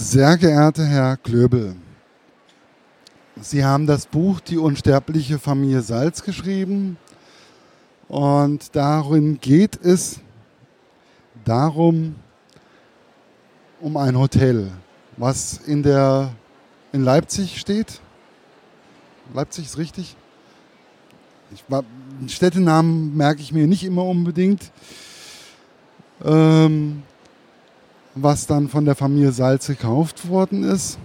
Sehr geehrter Herr Klöbel, Sie haben das Buch Die unsterbliche Familie Salz geschrieben und darin geht es darum, um ein Hotel, was in, der, in Leipzig steht. Leipzig ist richtig. Ich, Städtenamen merke ich mir nicht immer unbedingt. Ähm, was dann von der Familie Salz gekauft worden ist,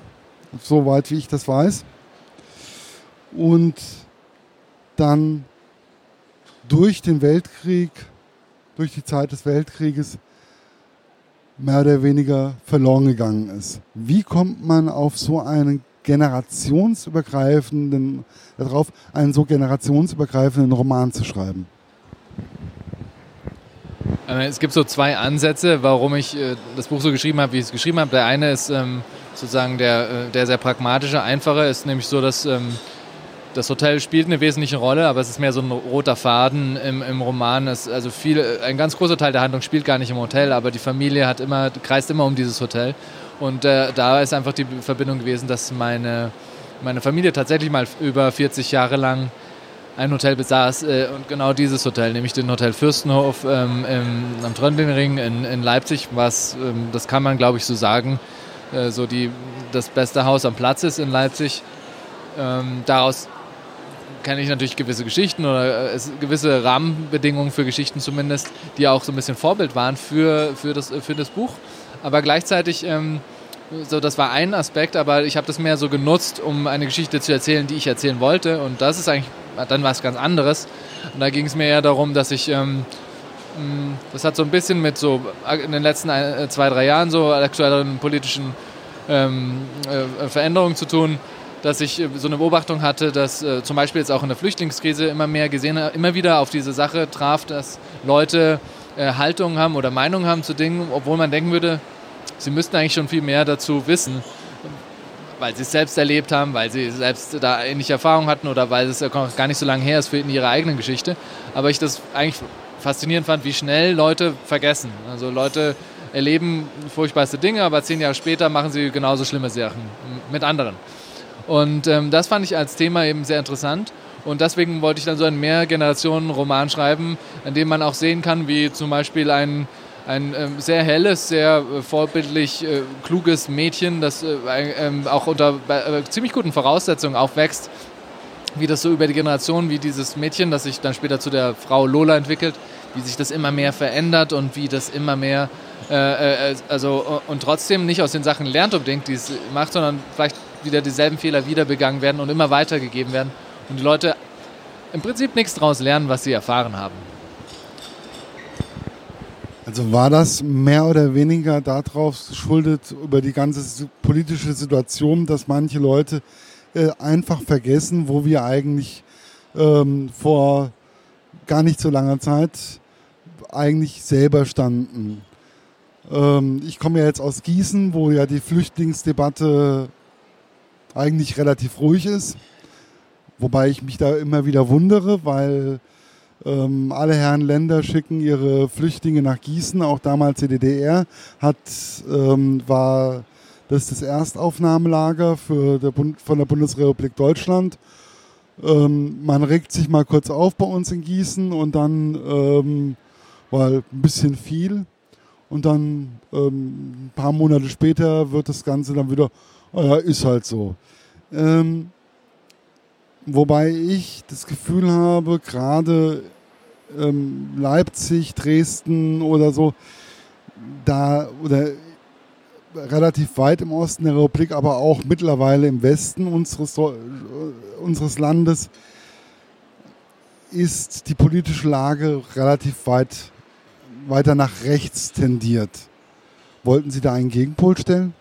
soweit wie ich das weiß. Und dann durch den Weltkrieg, durch die Zeit des Weltkrieges mehr oder weniger verloren gegangen ist. Wie kommt man auf so einen generationsübergreifenden, darauf, einen so generationsübergreifenden Roman zu schreiben? Es gibt so zwei Ansätze, warum ich äh, das Buch so geschrieben habe, wie ich es geschrieben habe. Der eine ist ähm, sozusagen der, äh, der sehr pragmatische, einfache, ist nämlich so, dass ähm, das Hotel spielt eine wesentliche Rolle, aber es ist mehr so ein roter Faden im, im Roman. Es, also viel, ein ganz großer Teil der Handlung spielt gar nicht im Hotel, aber die Familie hat immer, kreist immer um dieses Hotel. Und äh, da ist einfach die Verbindung gewesen, dass meine, meine Familie tatsächlich mal über 40 Jahre lang ein Hotel besaß äh, und genau dieses Hotel, nämlich den Hotel Fürstenhof ähm, im, am Tröndlingring in, in Leipzig, was, ähm, das kann man glaube ich so sagen, äh, so die, das beste Haus am Platz ist in Leipzig. Ähm, daraus kenne ich natürlich gewisse Geschichten oder äh, gewisse Rahmenbedingungen für Geschichten zumindest, die auch so ein bisschen Vorbild waren für, für, das, für das Buch. Aber gleichzeitig, ähm, so das war ein Aspekt, aber ich habe das mehr so genutzt, um eine Geschichte zu erzählen, die ich erzählen wollte. Und das ist eigentlich dann was ganz anderes. Und da ging es mir eher darum, dass ich, ähm, mm, das hat so ein bisschen mit so in den letzten ein, äh, zwei, drei Jahren so aktuelleren politischen ähm, äh, Veränderungen zu tun, dass ich äh, so eine Beobachtung hatte, dass äh, zum Beispiel jetzt auch in der Flüchtlingskrise immer mehr gesehen, immer wieder auf diese Sache traf, dass Leute äh, Haltungen haben oder Meinungen haben zu Dingen, obwohl man denken würde, sie müssten eigentlich schon viel mehr dazu wissen weil sie es selbst erlebt haben, weil sie selbst da ähnliche Erfahrungen hatten oder weil es gar nicht so lange her ist für in ihrer eigenen Geschichte. Aber ich das eigentlich faszinierend fand, wie schnell Leute vergessen. Also Leute erleben furchtbarste Dinge, aber zehn Jahre später machen sie genauso schlimme Sachen mit anderen. Und ähm, das fand ich als Thema eben sehr interessant. Und deswegen wollte ich dann so einen Mehrgenerationen-Roman schreiben, in dem man auch sehen kann, wie zum Beispiel ein ein ähm, sehr helles, sehr äh, vorbildlich äh, kluges Mädchen, das äh, ähm, auch unter äh, ziemlich guten Voraussetzungen aufwächst, wie das so über die Generation, wie dieses Mädchen, das sich dann später zu der Frau Lola entwickelt, wie sich das immer mehr verändert und wie das immer mehr, äh, äh, also und trotzdem nicht aus den Sachen lernt unbedingt, die es macht, sondern vielleicht wieder dieselben Fehler wieder begangen werden und immer weitergegeben werden und die Leute im Prinzip nichts daraus lernen, was sie erfahren haben. Also war das mehr oder weniger darauf geschuldet, über die ganze politische Situation, dass manche Leute äh, einfach vergessen, wo wir eigentlich ähm, vor gar nicht so langer Zeit eigentlich selber standen. Ähm, ich komme ja jetzt aus Gießen, wo ja die Flüchtlingsdebatte eigentlich relativ ruhig ist, wobei ich mich da immer wieder wundere, weil ähm, alle Herren Länder schicken ihre Flüchtlinge nach Gießen, auch damals die DDR hat, ähm, war das das Erstaufnahmelager für der Bund, von der Bundesrepublik Deutschland. Ähm, man regt sich mal kurz auf bei uns in Gießen und dann ähm, war ein bisschen viel. Und dann ähm, ein paar Monate später wird das Ganze dann wieder, oh ja, ist halt so. Ähm, Wobei ich das Gefühl habe, gerade ähm, Leipzig, Dresden oder so, da oder relativ weit im Osten der Republik, aber auch mittlerweile im Westen unseres, äh, unseres Landes, ist die politische Lage relativ weit weiter nach rechts tendiert. Wollten Sie da einen Gegenpol stellen?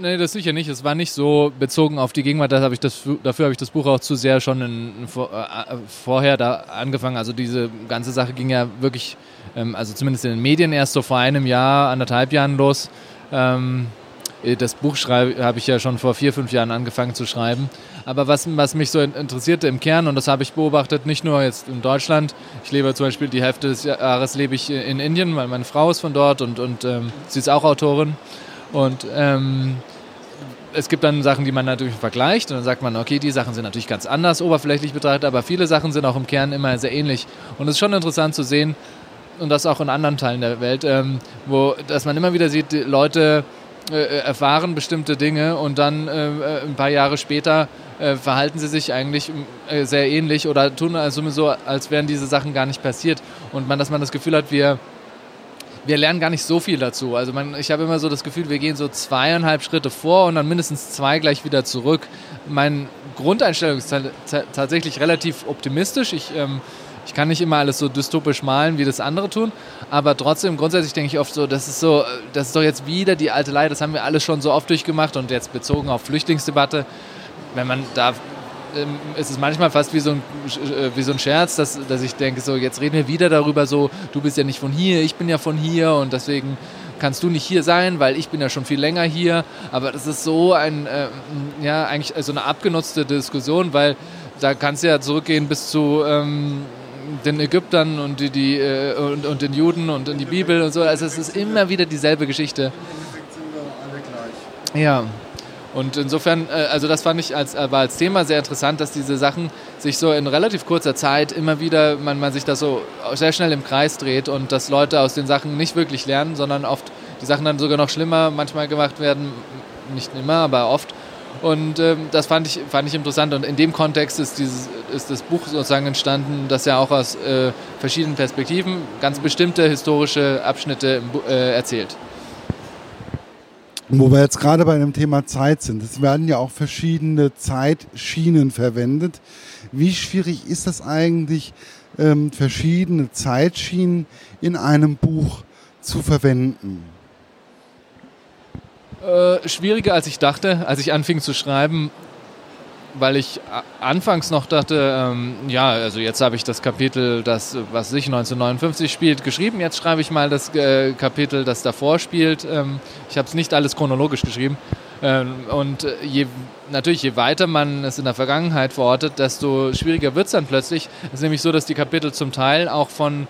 Nee, das sicher nicht. Es war nicht so bezogen auf die Gegenwart. Hab das, dafür habe ich das Buch auch zu sehr schon in, vor, äh, vorher da angefangen. Also diese ganze Sache ging ja wirklich, ähm, also zumindest in den Medien erst so vor einem Jahr, anderthalb Jahren los. Ähm, das Buch habe ich ja schon vor vier, fünf Jahren angefangen zu schreiben. Aber was, was mich so interessierte im Kern, und das habe ich beobachtet, nicht nur jetzt in Deutschland, ich lebe zum Beispiel die Hälfte des Jahres lebe ich in Indien, weil meine Frau ist von dort und, und ähm, sie ist auch Autorin. Und ähm, es gibt dann Sachen, die man natürlich vergleicht und dann sagt man, okay, die Sachen sind natürlich ganz anders oberflächlich betrachtet, aber viele Sachen sind auch im Kern immer sehr ähnlich. Und es ist schon interessant zu sehen, und das auch in anderen Teilen der Welt, ähm, wo, dass man immer wieder sieht, Leute äh, erfahren bestimmte Dinge und dann äh, äh, ein paar Jahre später äh, verhalten sie sich eigentlich äh, sehr ähnlich oder tun also so, als wären diese Sachen gar nicht passiert. Und man, dass man das Gefühl hat, wir wir lernen gar nicht so viel dazu. Also man, ich habe immer so das Gefühl, wir gehen so zweieinhalb Schritte vor und dann mindestens zwei gleich wieder zurück. Mein Grundeinstellung ist tatsächlich relativ optimistisch. Ich, ähm, ich kann nicht immer alles so dystopisch malen, wie das andere tun, aber trotzdem grundsätzlich denke ich oft so, das ist so, das ist doch jetzt wieder die alte Leier, das haben wir alles schon so oft durchgemacht und jetzt bezogen auf Flüchtlingsdebatte, wenn man da ähm, ist es manchmal fast wie so ein, äh, wie so ein Scherz, dass, dass ich denke, so jetzt reden wir wieder darüber, so du bist ja nicht von hier, ich bin ja von hier und deswegen kannst du nicht hier sein, weil ich bin ja schon viel länger hier. Aber das ist so ein, äh, ja, eigentlich so eine abgenutzte Diskussion, weil da kannst du ja zurückgehen bis zu ähm, den Ägyptern und, die, die äh, und, und, den Juden und in die Bibel und so. Also es ist immer wieder dieselbe Geschichte. Ja, und insofern, äh, also das fand ich als, war als Thema sehr interessant, dass diese Sachen sich so in relativ kurzer Zeit immer wieder, man, man sich das so sehr schnell im Kreis dreht und dass Leute aus den Sachen nicht wirklich lernen, sondern oft die Sachen dann sogar noch schlimmer manchmal gemacht werden. Nicht immer, aber oft. Und ähm, das fand ich, fand ich interessant. Und in dem Kontext ist, dieses, ist das Buch sozusagen entstanden, das ja auch aus äh, verschiedenen Perspektiven ganz bestimmte historische Abschnitte äh, erzählt. Wo wir jetzt gerade bei dem Thema Zeit sind, es werden ja auch verschiedene Zeitschienen verwendet. Wie schwierig ist das eigentlich, ähm, verschiedene Zeitschienen in einem Buch zu verwenden? Äh, schwieriger als ich dachte, als ich anfing zu schreiben, weil ich anfangs noch dachte, ähm, ja, also jetzt habe ich das Kapitel, das, was sich 1959 spielt, geschrieben. Jetzt schreibe ich mal das äh, Kapitel, das davor spielt. Ähm, ich habe es nicht alles chronologisch geschrieben. Ähm, und je, natürlich, je weiter man es in der Vergangenheit verortet, desto schwieriger wird es dann plötzlich. Es ist nämlich so, dass die Kapitel zum Teil auch von äh,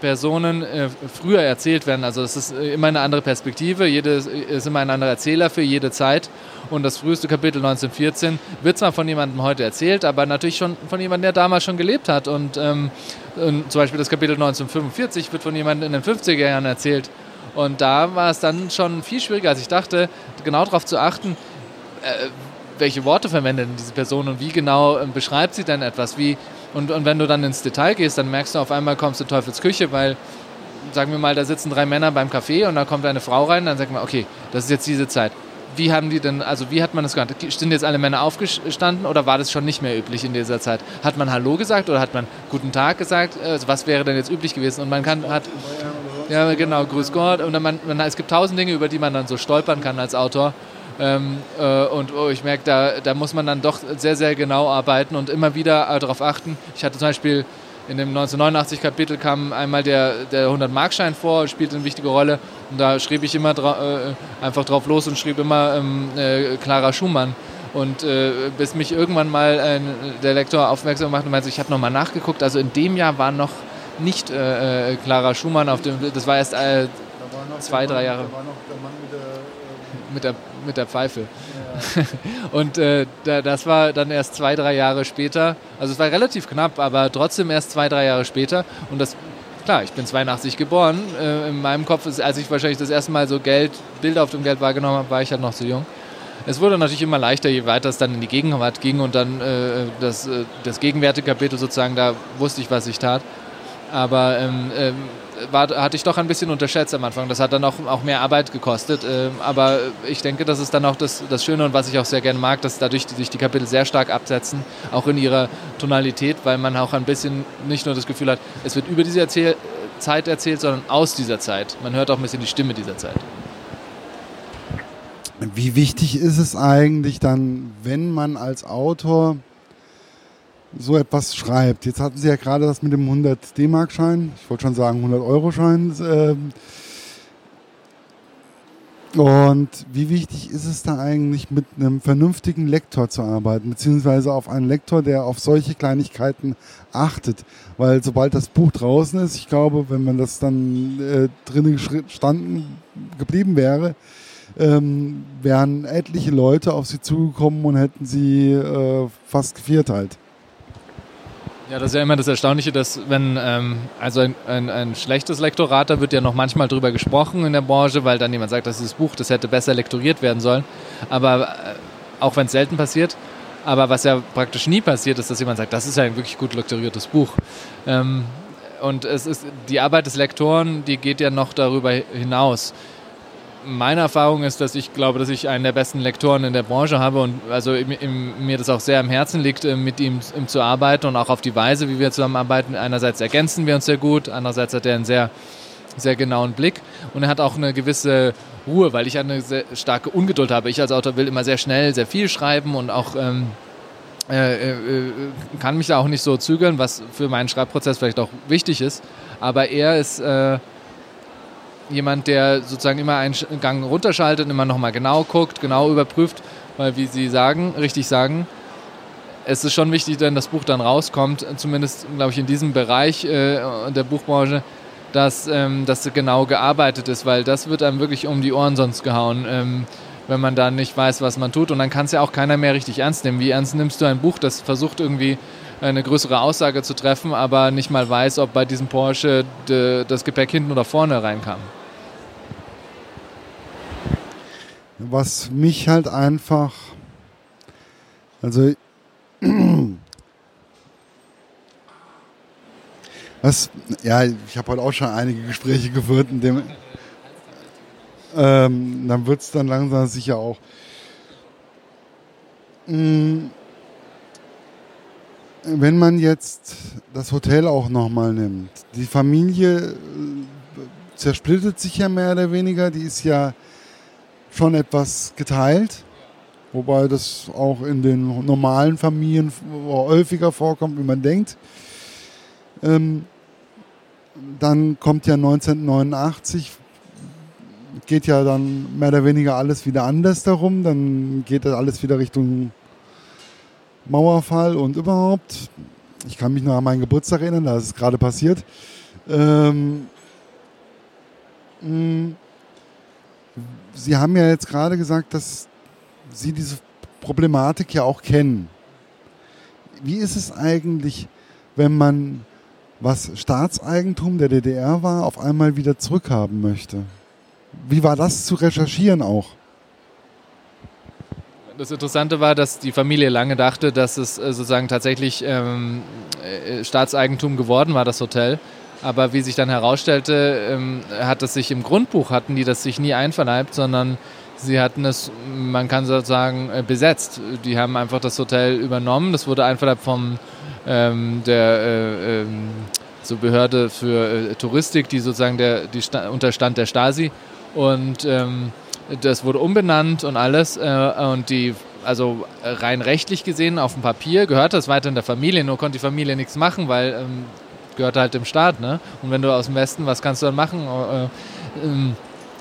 Personen äh, früher erzählt werden. Also es ist immer eine andere Perspektive, jede ist immer ein anderer Erzähler für jede Zeit. Und das früheste Kapitel 1914 wird zwar von jemandem heute erzählt, aber natürlich schon von jemandem, der damals schon gelebt hat. Und, ähm, und zum Beispiel das Kapitel 1945 wird von jemandem in den 50er Jahren erzählt. Und da war es dann schon viel schwieriger, als ich dachte, genau darauf zu achten, äh, welche Worte verwendet diese Person und wie genau äh, beschreibt sie denn etwas. Wie, und, und wenn du dann ins Detail gehst, dann merkst du auf einmal, kommst du Teufels Küche, weil sagen wir mal, da sitzen drei Männer beim Café und da kommt eine Frau rein, dann sagt man, okay, das ist jetzt diese Zeit wie haben die denn, also wie hat man das gemacht? Sind jetzt alle Männer aufgestanden oder war das schon nicht mehr üblich in dieser Zeit? Hat man Hallo gesagt oder hat man Guten Tag gesagt? Also was wäre denn jetzt üblich gewesen? Und man kann, hat, ja genau, Grüß Gott. Und man, man, es gibt tausend Dinge, über die man dann so stolpern kann als Autor. Ähm, äh, und oh, ich merke, da, da muss man dann doch sehr, sehr genau arbeiten und immer wieder äh, darauf achten. Ich hatte zum Beispiel in dem 1989 Kapitel kam einmal der, der 100-Markschein vor, spielte eine wichtige Rolle. Und da schrieb ich immer dra äh, einfach drauf los und schrieb immer ähm, äh, Clara Schumann. Und äh, bis mich irgendwann mal äh, der Lektor aufmerksam machte und meinte, ich habe nochmal nachgeguckt. Also in dem Jahr war noch nicht äh, äh, Clara Schumann auf dem, das war erst zwei, drei Jahre. Da war noch der Mann mit der, mit der, mit der Pfeife. und äh, das war dann erst zwei, drei Jahre später. Also es war relativ knapp, aber trotzdem erst zwei, drei Jahre später. Und das, klar, ich bin 82 geboren. Äh, in meinem Kopf, ist, als ich wahrscheinlich das erste Mal so Geld, Bilder auf dem Geld wahrgenommen habe, war ich halt noch zu jung. Es wurde natürlich immer leichter, je weiter es dann in die Gegenwart ging und dann äh, das, äh, das gegenwärtige Kapitel sozusagen, da wusste ich, was ich tat. Aber ähm, ähm, war, hatte ich doch ein bisschen unterschätzt am Anfang. Das hat dann auch, auch mehr Arbeit gekostet. Ähm, aber ich denke, das ist dann auch das, das Schöne und was ich auch sehr gerne mag, dass dadurch sich die Kapitel sehr stark absetzen, auch in ihrer Tonalität, weil man auch ein bisschen nicht nur das Gefühl hat, es wird über diese Erzähl Zeit erzählt, sondern aus dieser Zeit. Man hört auch ein bisschen die Stimme dieser Zeit. Wie wichtig ist es eigentlich dann, wenn man als Autor so etwas schreibt. Jetzt hatten Sie ja gerade das mit dem 100 D-Mark-Schein, ich wollte schon sagen 100 Euro-Schein. Ähm, und wie wichtig ist es da eigentlich, mit einem vernünftigen Lektor zu arbeiten, beziehungsweise auf einen Lektor, der auf solche Kleinigkeiten achtet? Weil sobald das Buch draußen ist, ich glaube, wenn man das dann äh, drinnen gestanden geblieben wäre, ähm, wären etliche Leute auf sie zugekommen und hätten sie äh, fast gevierteilt. Ja, das ist ja immer das Erstaunliche, dass wenn, ähm, also ein, ein, ein, schlechtes Lektorat, da wird ja noch manchmal drüber gesprochen in der Branche, weil dann jemand sagt, das ist das Buch, das hätte besser lektoriert werden sollen. Aber äh, auch wenn es selten passiert, aber was ja praktisch nie passiert, ist, dass jemand sagt, das ist ja ein wirklich gut lektoriertes Buch. Ähm, und es ist die Arbeit des Lektoren, die geht ja noch darüber hinaus meine Erfahrung ist, dass ich glaube, dass ich einen der besten Lektoren in der Branche habe und also im, im, mir das auch sehr am Herzen liegt, äh, mit ihm, ihm, zu arbeiten und auch auf die Weise, wie wir zusammenarbeiten. Einerseits ergänzen wir uns sehr gut, andererseits hat er einen sehr, sehr genauen Blick und er hat auch eine gewisse Ruhe, weil ich eine sehr starke Ungeduld habe. Ich als Autor will immer sehr schnell, sehr viel schreiben und auch ähm, äh, äh, kann mich da auch nicht so zügeln, was für meinen Schreibprozess vielleicht auch wichtig ist. Aber er ist äh, jemand, der sozusagen immer einen Gang runterschaltet, immer nochmal genau guckt, genau überprüft, weil wie Sie sagen, richtig sagen, es ist schon wichtig, wenn das Buch dann rauskommt, zumindest glaube ich in diesem Bereich äh, der Buchbranche, dass ähm, das genau gearbeitet ist, weil das wird einem wirklich um die Ohren sonst gehauen, ähm, wenn man da nicht weiß, was man tut. Und dann kann es ja auch keiner mehr richtig ernst nehmen. Wie ernst nimmst du ein Buch, das versucht irgendwie eine größere Aussage zu treffen, aber nicht mal weiß, ob bei diesem Porsche de, das Gepäck hinten oder vorne reinkam? Was mich halt einfach, also was, ja, ich habe heute auch schon einige Gespräche geführt, in dem, ähm, dann wird es dann langsam sicher auch. Mm, wenn man jetzt das Hotel auch nochmal nimmt, die Familie äh, zersplittet sich ja mehr oder weniger, die ist ja schon etwas geteilt. Wobei das auch in den normalen Familien häufiger vorkommt, wie man denkt. Ähm, dann kommt ja 1989, geht ja dann mehr oder weniger alles wieder anders darum. Dann geht das alles wieder Richtung Mauerfall und überhaupt. Ich kann mich noch an meinen Geburtstag erinnern, da ist es gerade passiert. Ähm, mh, Sie haben ja jetzt gerade gesagt, dass Sie diese Problematik ja auch kennen. Wie ist es eigentlich, wenn man, was Staatseigentum der DDR war, auf einmal wieder zurückhaben möchte? Wie war das zu recherchieren auch? Das Interessante war, dass die Familie lange dachte, dass es äh, sozusagen tatsächlich ähm, äh, Staatseigentum geworden war, das Hotel. Aber wie sich dann herausstellte, ähm, hat es sich im Grundbuch, hatten die das sich nie einverleibt, sondern sie hatten es, man kann sozusagen, äh, besetzt. Die haben einfach das Hotel übernommen. Das wurde einverleibt vom ähm, der äh, äh, so Behörde für äh, Touristik, die sozusagen der, die unterstand der Stasi. Und ähm, das wurde umbenannt und alles. Äh, und die also rein rechtlich gesehen auf dem Papier gehört das weiter in der Familie, nur konnte die Familie nichts machen, weil ähm, gehört halt dem Staat. Ne? Und wenn du aus dem Westen, was kannst du dann machen? Äh, ähm,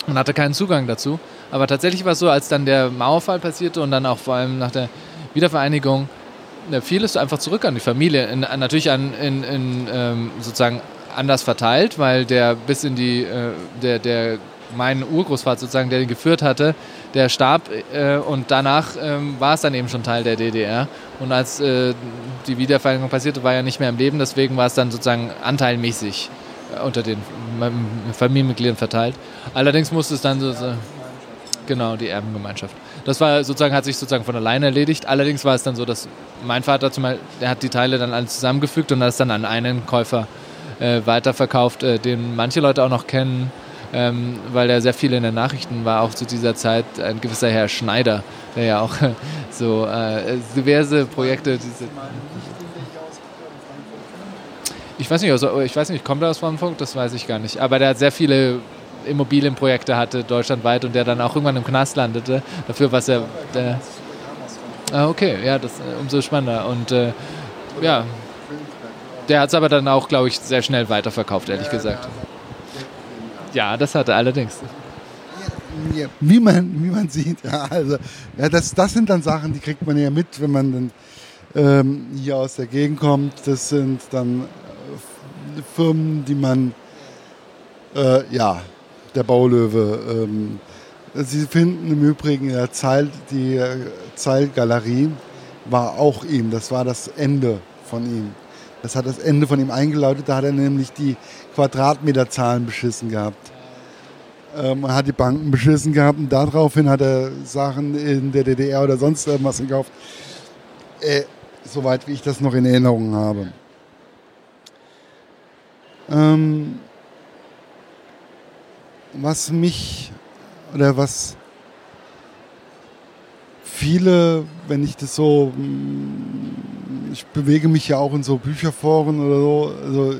man hatte keinen Zugang dazu. Aber tatsächlich war es so, als dann der Mauerfall passierte und dann auch vor allem nach der Wiedervereinigung, fiel es einfach zurück an die Familie. In, natürlich an, in, in ähm, sozusagen anders verteilt, weil der bis in die, äh, der, der mein Urgroßvater sozusagen, der ihn geführt hatte, der starb äh, und danach ähm, war es dann eben schon Teil der DDR. Und als äh, die Wiedervereinigung passierte, war er nicht mehr im Leben, deswegen war es dann sozusagen anteilmäßig äh, unter den Familienmitgliedern verteilt. Allerdings musste es dann so, so genau die Erbengemeinschaft. Das war sozusagen hat sich sozusagen von alleine erledigt. Allerdings war es dann so, dass mein Vater zum Beispiel, der hat die Teile dann alle zusammengefügt und hat es dann an einen Käufer äh, weiterverkauft, äh, den manche Leute auch noch kennen ähm, weil er sehr viel in den Nachrichten war, auch zu dieser Zeit ein gewisser Herr Schneider, der ja auch so äh, diverse Projekte. Diese, ich weiß nicht, also ich weiß nicht, kommt er aus Frankfurt? Das weiß ich gar nicht. Aber der hat sehr viele Immobilienprojekte hatte deutschlandweit und der dann auch irgendwann im Knast landete. Dafür was er. Der, ah, okay, ja, das äh, umso spannender. Und äh, ja, der hat es aber dann auch, glaube ich, sehr schnell weiterverkauft, ehrlich gesagt. Ja, das hat er allerdings. Wie, man, wie man sieht, ja, also, ja, das, das sind dann Sachen, die kriegt man ja mit, wenn man dann ähm, hier aus der Gegend kommt. Das sind dann äh, Firmen, die man, äh, ja, der Baulöwe, ähm, Sie finden im Übrigen in der Zeil, die äh, Zeilgalerie war auch ihm. Das war das Ende von ihm. Das hat das Ende von ihm eingeläutet. Da hat er nämlich die Quadratmeterzahlen beschissen gehabt. Ähm, er hat die Banken beschissen gehabt und daraufhin hat er Sachen in der DDR oder sonst irgendwas gekauft. Äh, soweit wie ich das noch in Erinnerung habe. Ähm, was mich oder was viele, wenn ich das so, mm, ich bewege mich ja auch in so Bücherforen oder so, also äh,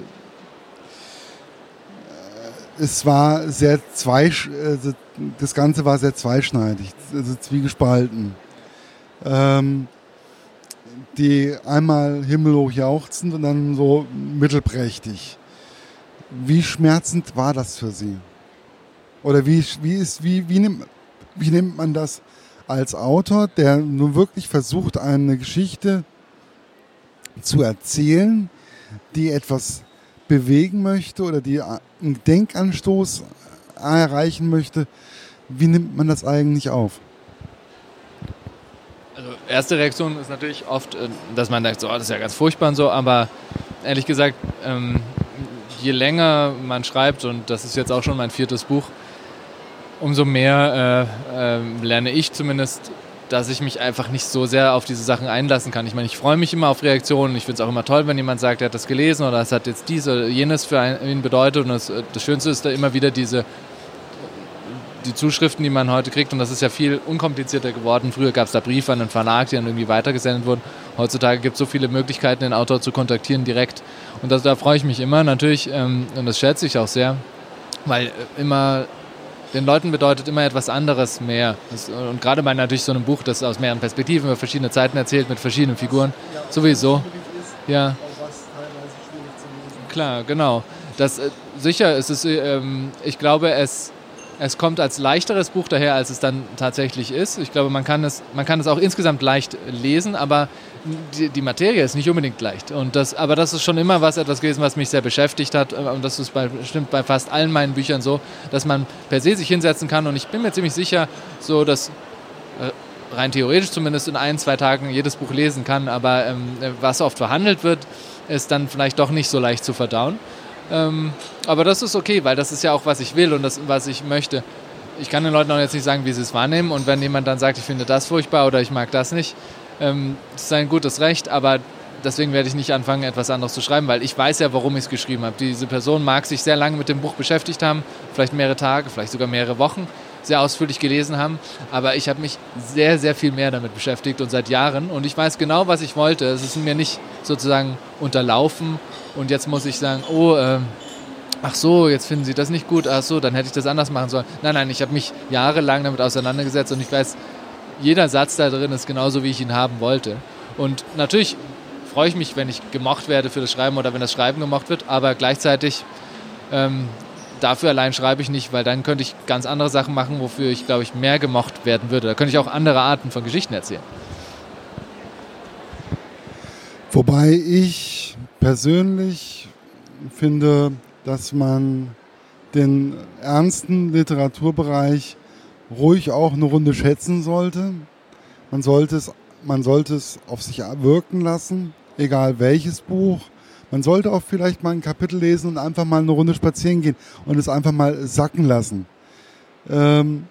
es war sehr zweisch, also das Ganze war sehr zweischneidig, also zwiegespalten. Ähm, die einmal himmelhoch jauchzend und dann so mittelprächtig. Wie schmerzend war das für Sie? Oder wie, wie, ist, wie, wie, nimmt, wie nimmt man das als Autor, der nun wirklich versucht, eine Geschichte zu erzählen, die etwas bewegen möchte oder die einen Denkanstoß erreichen möchte? Wie nimmt man das eigentlich auf? Also erste Reaktion ist natürlich oft, äh, dass man denkt, so, oh, das ist ja ganz furchtbar und so, aber ehrlich gesagt, ähm, je länger man schreibt, und das ist jetzt auch schon mein viertes Buch, umso mehr äh, äh, lerne ich zumindest, dass ich mich einfach nicht so sehr auf diese Sachen einlassen kann. Ich meine, ich freue mich immer auf Reaktionen. Ich finde es auch immer toll, wenn jemand sagt, er hat das gelesen oder es hat jetzt dies oder jenes für ihn bedeutet. Und das, das Schönste ist da immer wieder diese die Zuschriften, die man heute kriegt, und das ist ja viel unkomplizierter geworden. Früher gab es da Briefe an den Verlag, die dann irgendwie weitergesendet wurden. Heutzutage gibt es so viele Möglichkeiten, den Autor zu kontaktieren direkt. Und das, da freue ich mich immer natürlich, ähm, und das schätze ich auch sehr, weil immer den Leuten bedeutet immer etwas anderes mehr. Das, und gerade bei natürlich so einem Buch, das aus mehreren Perspektiven über verschiedene Zeiten erzählt, mit verschiedenen Figuren, ja, sowieso. Ja. Klar, genau. Das, äh, sicher, es ist, ähm, ich glaube, es es kommt als leichteres Buch daher, als es dann tatsächlich ist. Ich glaube, man kann es, man kann es auch insgesamt leicht lesen, aber die, die Materie ist nicht unbedingt leicht. Und das, aber das ist schon immer was etwas gewesen, was mich sehr beschäftigt hat. Und das ist bei, bestimmt bei fast allen meinen Büchern so, dass man per se sich hinsetzen kann. Und ich bin mir ziemlich sicher, so dass äh, rein theoretisch zumindest in ein, zwei Tagen jedes Buch lesen kann. Aber ähm, was oft verhandelt wird, ist dann vielleicht doch nicht so leicht zu verdauen. Ähm, aber das ist okay, weil das ist ja auch, was ich will und das, was ich möchte. Ich kann den Leuten auch jetzt nicht sagen, wie sie es wahrnehmen. Und wenn jemand dann sagt, ich finde das furchtbar oder ich mag das nicht, ähm, das ist ein gutes Recht, aber deswegen werde ich nicht anfangen, etwas anderes zu schreiben, weil ich weiß ja, warum ich es geschrieben habe. Diese Person mag sich sehr lange mit dem Buch beschäftigt haben, vielleicht mehrere Tage, vielleicht sogar mehrere Wochen, sehr ausführlich gelesen haben, aber ich habe mich sehr, sehr viel mehr damit beschäftigt und seit Jahren und ich weiß genau, was ich wollte. Es ist mir nicht sozusagen unterlaufen und jetzt muss ich sagen, oh, äh, ach so, jetzt finden Sie das nicht gut, ach so, dann hätte ich das anders machen sollen. Nein, nein, ich habe mich jahrelang damit auseinandergesetzt und ich weiß, jeder Satz da drin ist genauso, wie ich ihn haben wollte. Und natürlich freue ich mich, wenn ich gemocht werde für das Schreiben oder wenn das Schreiben gemocht wird, aber gleichzeitig ähm, dafür allein schreibe ich nicht, weil dann könnte ich ganz andere Sachen machen, wofür ich, glaube ich, mehr gemocht werden würde. Da könnte ich auch andere Arten von Geschichten erzählen. Wobei ich persönlich finde, dass man den ernsten Literaturbereich ruhig auch eine Runde schätzen sollte. Man sollte es, man sollte es auf sich wirken lassen, egal welches Buch. Man sollte auch vielleicht mal ein Kapitel lesen und einfach mal eine Runde spazieren gehen und es einfach mal sacken lassen. Ähm,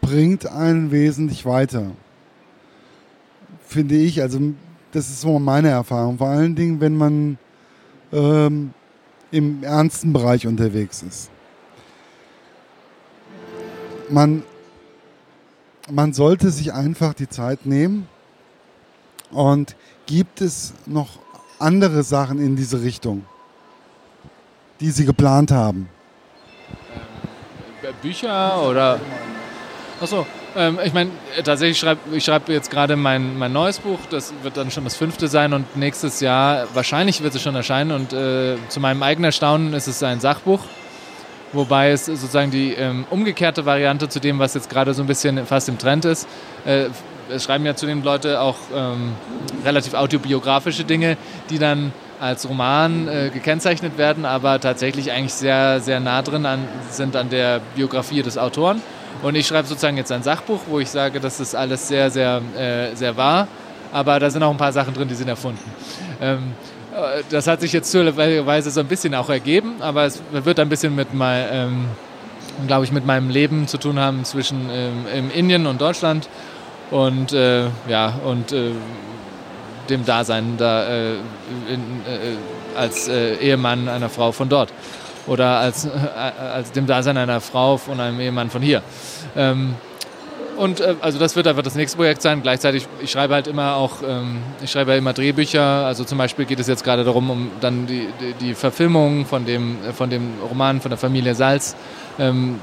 bringt einen wesentlich weiter. Finde ich. Also das ist so meine Erfahrung. Vor allen Dingen, wenn man ähm, im ernsten Bereich unterwegs ist. Man, man sollte sich einfach die Zeit nehmen. Und gibt es noch andere Sachen in diese Richtung, die Sie geplant haben? Ähm, Bücher oder? Achso, ähm, ich meine, tatsächlich schreibe ich schreib jetzt gerade mein, mein neues Buch, das wird dann schon das fünfte sein und nächstes Jahr, wahrscheinlich wird es schon erscheinen. Und äh, zu meinem eigenen Erstaunen ist es ein Sachbuch, wobei es sozusagen die ähm, umgekehrte Variante zu dem, was jetzt gerade so ein bisschen fast im Trend ist. Äh, es schreiben ja zudem Leute auch ähm, relativ autobiografische Dinge, die dann als Roman äh, gekennzeichnet werden, aber tatsächlich eigentlich sehr, sehr nah drin an, sind an der Biografie des Autoren. Und ich schreibe sozusagen jetzt ein Sachbuch, wo ich sage, das ist alles sehr, sehr, äh, sehr wahr, aber da sind auch ein paar Sachen drin, die sind erfunden. Ähm, äh, das hat sich jetzt zufälligerweise so ein bisschen auch ergeben, aber es wird ein bisschen mit mein, ähm, glaube ich, mit meinem Leben zu tun haben zwischen ähm, Indien und Deutschland und äh, ja und äh, dem Dasein da äh, in, äh, als äh, Ehemann einer Frau von dort oder als, als dem Dasein einer Frau von einem Ehemann von hier. Ähm, und äh, also das wird einfach das nächste Projekt sein. Gleichzeitig, ich schreibe halt immer auch, ähm, ich schreibe ja immer Drehbücher. Also zum Beispiel geht es jetzt gerade darum, um dann die, die, die Verfilmung von dem, von dem Roman von der Familie Salz, ähm,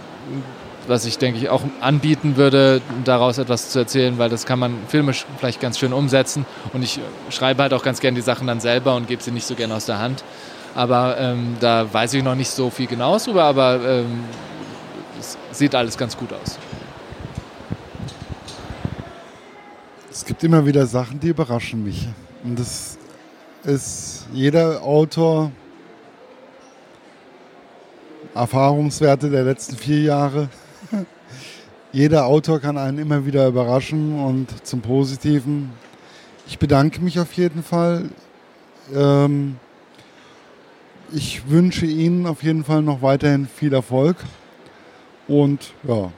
was ich denke ich auch anbieten würde, daraus etwas zu erzählen, weil das kann man filmisch vielleicht ganz schön umsetzen. Und ich schreibe halt auch ganz gern die Sachen dann selber und gebe sie nicht so gern aus der Hand. Aber ähm, da weiß ich noch nicht so viel genau drüber, aber ähm, es sieht alles ganz gut aus. Es gibt immer wieder Sachen, die überraschen mich. Und das ist jeder Autor, Erfahrungswerte der letzten vier Jahre. jeder Autor kann einen immer wieder überraschen und zum Positiven. Ich bedanke mich auf jeden Fall. Ähm, ich wünsche Ihnen auf jeden Fall noch weiterhin viel Erfolg und ja,